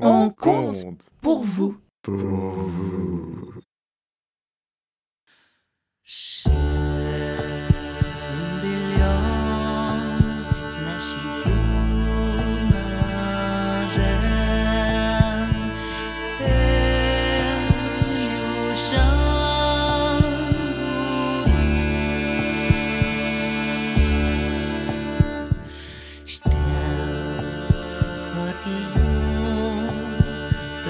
On compte pour vous. Pour vous.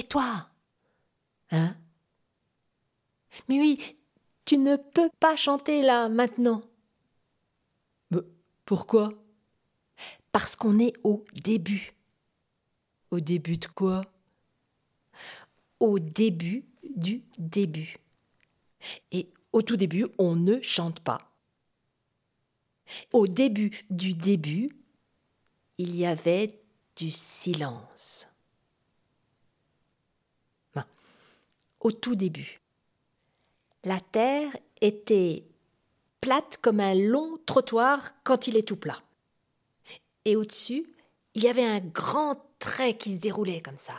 Tais-toi Hein? Mais oui, tu ne peux pas chanter là, maintenant. Mais pourquoi? Parce qu'on est au début. Au début de quoi? Au début du début. Et au tout début, on ne chante pas. Au début du début, il y avait du silence. Ben, au tout début, la terre était plate comme un long trottoir quand il est tout plat. Et au-dessus, il y avait un grand trait qui se déroulait comme ça.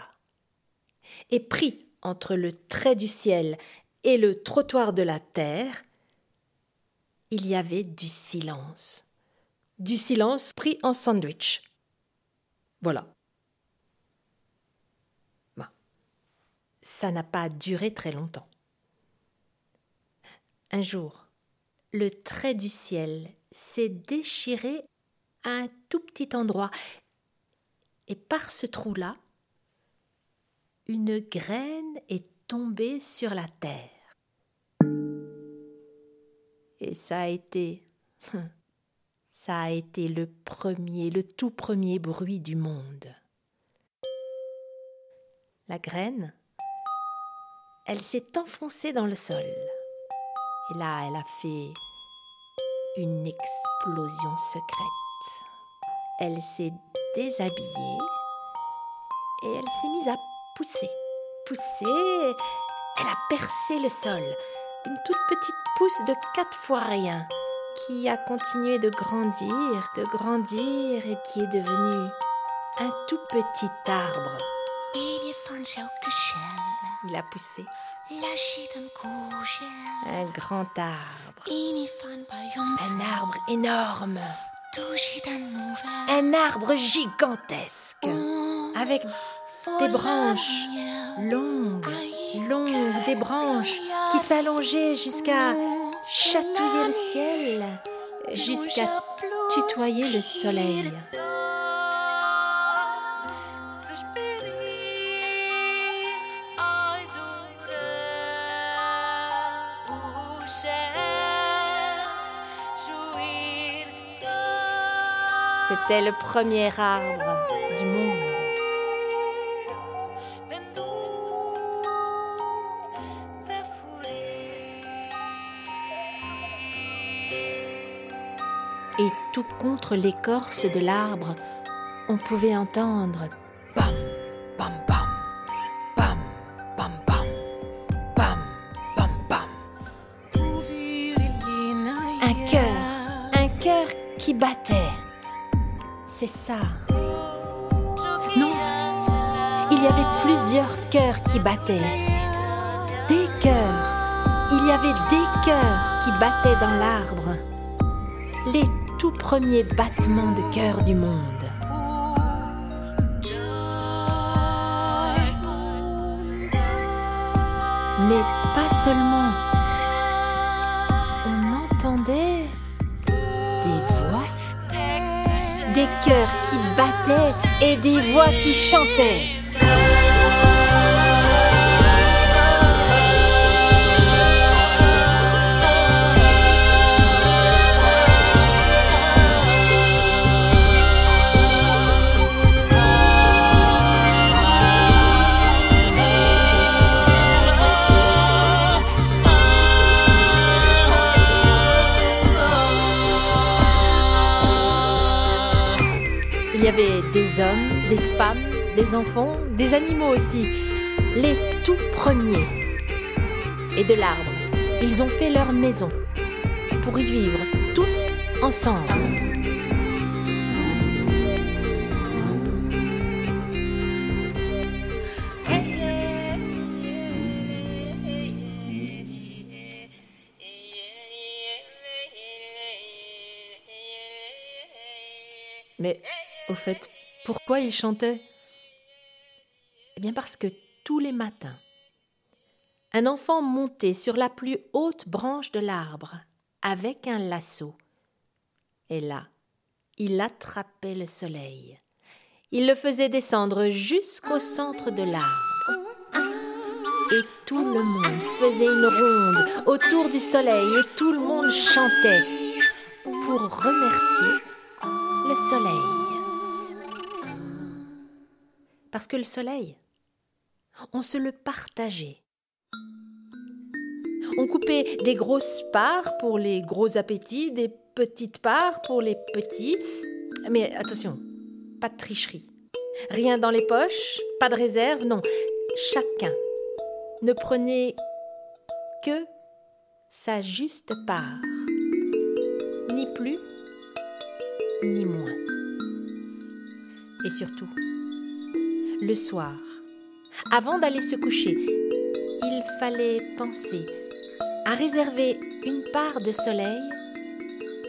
Et pris entre le trait du ciel et le trottoir de la terre, il y avait du silence. Du silence pris en sandwich. Voilà. Ça n'a pas duré très longtemps. Un jour, le trait du ciel s'est déchiré à un tout petit endroit, et par ce trou-là, une graine est tombée sur la terre. Et ça a été. Ça a été le premier, le tout premier bruit du monde. La graine, elle s'est enfoncée dans le sol. Et là, elle a fait une explosion secrète. Elle s'est déshabillée et elle s'est mise à pousser. Pousser, elle a percé le sol. Une toute petite pousse de quatre fois rien qui a continué de grandir, de grandir et qui est devenu un tout petit arbre. Il a poussé. Un grand arbre. Un arbre énorme. Un arbre gigantesque. Avec des branches longues, longues, des branches qui s'allongeaient jusqu'à chatouiller le ciel, jusqu'à tutoyer le soleil. C'était le premier arbre du monde. Et tout contre l'écorce de l'arbre, on pouvait entendre. Un cœur, un cœur qui battait. C'est ça. Non, il y avait plusieurs cœurs qui battaient. Des cœurs. Il y avait des cœurs qui battaient dans l'arbre. Les tout premiers battements de cœur du monde. Mais pas seulement. Des voix qui chantaient. Des enfants, des animaux aussi, les tout premiers. Et de l'arbre, ils ont fait leur maison pour y vivre tous ensemble. Mais au fait, pourquoi ils chantaient? Eh bien parce que tous les matins, un enfant montait sur la plus haute branche de l'arbre avec un lasso. Et là, il attrapait le soleil. Il le faisait descendre jusqu'au centre de l'arbre. Et tout le monde faisait une ronde autour du soleil et tout le monde chantait pour remercier le soleil. Parce que le soleil, on se le partageait. On coupait des grosses parts pour les gros appétits, des petites parts pour les petits. Mais attention, pas de tricherie. Rien dans les poches, pas de réserve, non. Chacun ne prenait que sa juste part. Ni plus, ni moins. Et surtout, le soir, avant d'aller se coucher, il fallait penser à réserver une part de soleil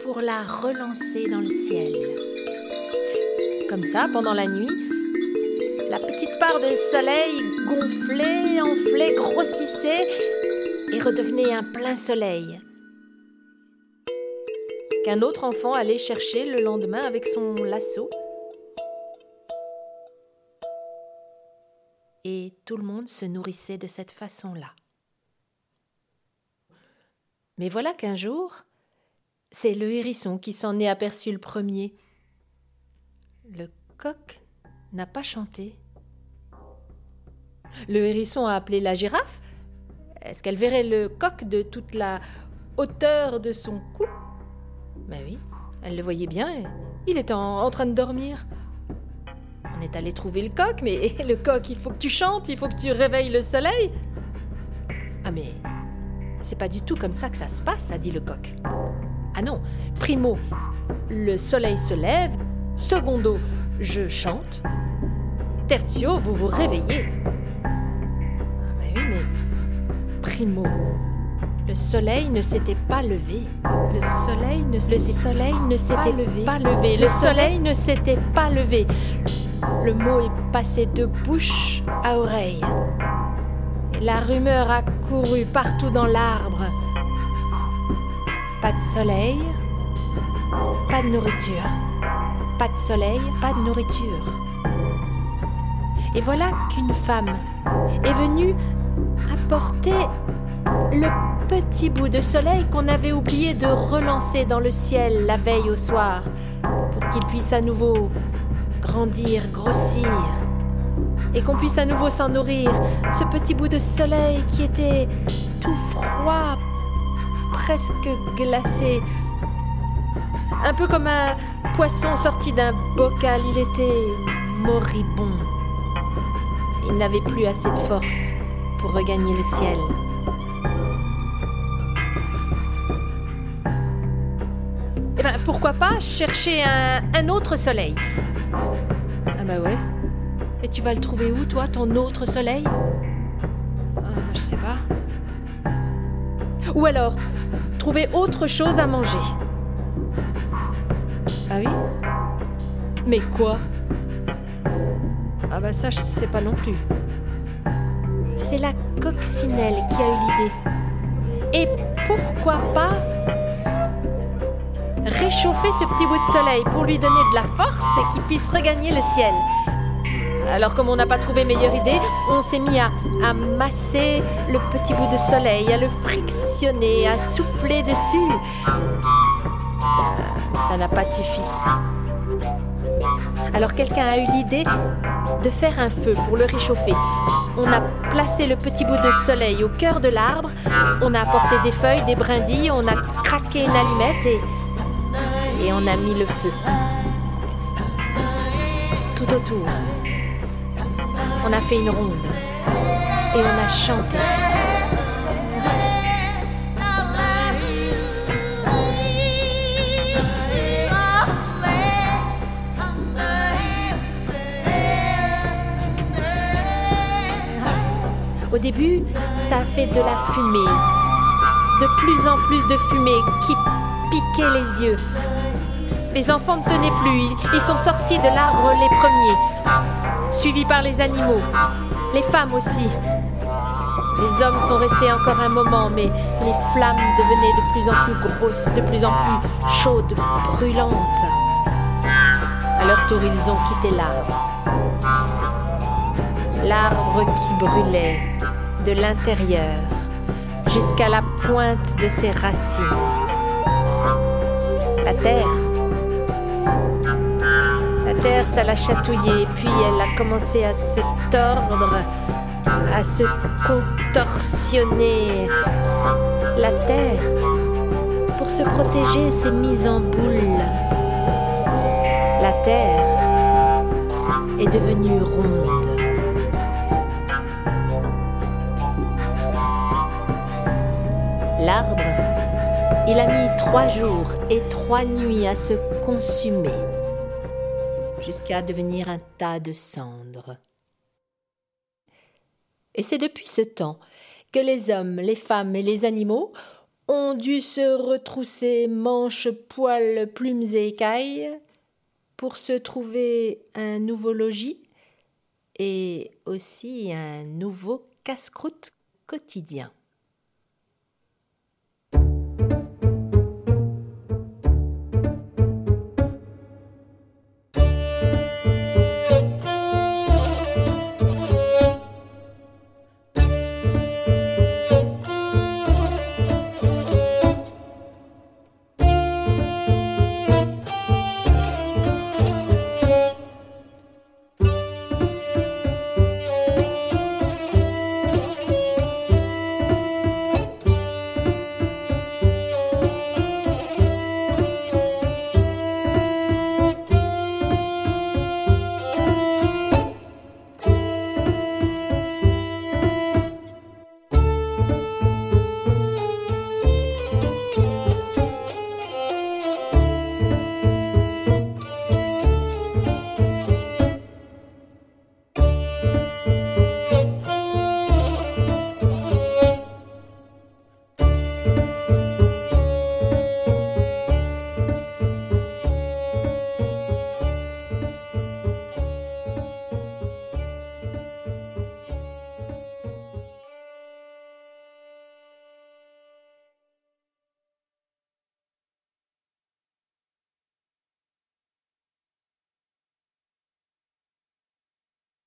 pour la relancer dans le ciel. Comme ça, pendant la nuit, la petite part de soleil gonflait, enflait, grossissait et redevenait un plein soleil qu'un autre enfant allait chercher le lendemain avec son lasso. Tout le monde se nourrissait de cette façon-là. Mais voilà qu'un jour, c'est le hérisson qui s'en est aperçu le premier. Le coq n'a pas chanté. Le hérisson a appelé la girafe. Est-ce qu'elle verrait le coq de toute la hauteur de son cou? Ben oui, elle le voyait bien. Il était en, en train de dormir. Est allé trouver le coq, mais le coq, il faut que tu chantes, il faut que tu réveilles le soleil. Ah mais c'est pas du tout comme ça que ça se passe, a dit le coq. Ah non, primo, le soleil se lève, secondo, je chante, tertio, vous vous réveillez. Ah ben oui, mais primo, le soleil ne s'était pas levé. Le soleil ne s'était, soleil ne s'était levé. Pas levé. Le soleil ne s'était pas levé. Le mot est passé de bouche à oreille. La rumeur a couru partout dans l'arbre. Pas de soleil, pas de nourriture. Pas de soleil, pas de nourriture. Et voilà qu'une femme est venue apporter le petit bout de soleil qu'on avait oublié de relancer dans le ciel la veille au soir, pour qu'il puisse à nouveau grandir, grossir, et qu'on puisse à nouveau s'en nourrir, ce petit bout de soleil qui était tout froid, presque glacé, un peu comme un poisson sorti d'un bocal, il était moribond. Il n'avait plus assez de force pour regagner le ciel. Eh ben, pourquoi pas chercher un, un autre soleil? Ah bah ouais. Et tu vas le trouver où, toi, ton autre soleil? Ah, Je sais pas. Ou alors, trouver autre chose à manger. Ah oui? Mais quoi? Ah bah ça, je sais pas non plus. C'est la coccinelle qui a eu l'idée. Et pourquoi pas réchauffer ce petit bout de soleil pour lui donner de la force et qu'il puisse regagner le ciel. Alors comme on n'a pas trouvé meilleure idée, on s'est mis à, à, masser le petit bout de soleil, à le frictionner, à souffler dessus. Ça n'a pas suffi. Alors quelqu'un a eu l'idée de faire un feu pour le réchauffer. On a placé le petit bout de soleil au cœur de l'arbre, on a apporté des feuilles, des brindilles, on a craqué une allumette et, et on a mis le feu. Tout autour, on a fait une ronde et on a chanté. Au début, ça a fait de la fumée. De plus en plus de fumée qui piquait les yeux. Les enfants ne tenaient plus, ils sont sortis de l'arbre les premiers, suivis par les animaux, les femmes aussi. Les hommes sont restés encore un moment, mais les flammes devenaient de plus en plus grosses, de plus en plus chaudes, brûlantes. À leur tour, ils ont quitté l'arbre l'arbre qui brûlait de l'intérieur jusqu'à la pointe de ses racines. La terre. La terre, ça l'a chatouillée, puis elle a commencé à se tordre, à se contorsionner. La terre, pour se protéger, s'est mise en boule. La terre est devenue ronde. L'arbre, il a mis trois jours et trois nuits à se consumer, jusqu'à devenir un tas de cendres. Et c'est depuis ce temps que les hommes, les femmes et les animaux ont dû se retrousser manches, poils, plumes et écailles pour se trouver un nouveau logis et aussi un nouveau casse-croûte quotidien.